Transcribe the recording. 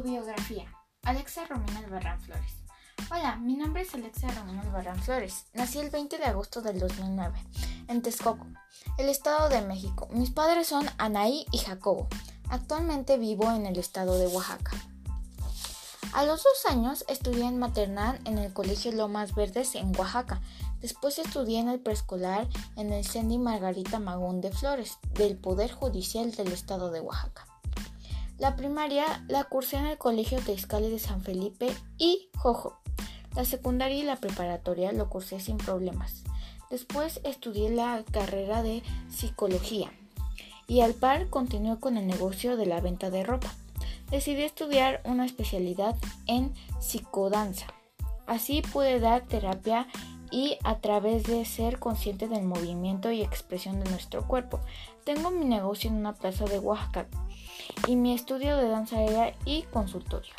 Autobiografía. Alexa Romina Albarrán Flores. Hola, mi nombre es Alexa Romina Albarrán Flores. Nací el 20 de agosto del 2009 en Texcoco, el Estado de México. Mis padres son Anaí y Jacobo. Actualmente vivo en el estado de Oaxaca. A los dos años estudié en maternal en el Colegio Lomas Verdes en Oaxaca. Después estudié en el preescolar en el Cendi Margarita Magún de Flores del Poder Judicial del Estado de Oaxaca. La primaria la cursé en el Colegio Teiscali de San Felipe y Jojo. La secundaria y la preparatoria lo cursé sin problemas. Después estudié la carrera de psicología y al par continué con el negocio de la venta de ropa. Decidí estudiar una especialidad en psicodanza. Así pude dar terapia y a través de ser consciente del movimiento y expresión de nuestro cuerpo. Tengo mi negocio en una plaza de Oaxaca y mi estudio de danza aérea y consultorio.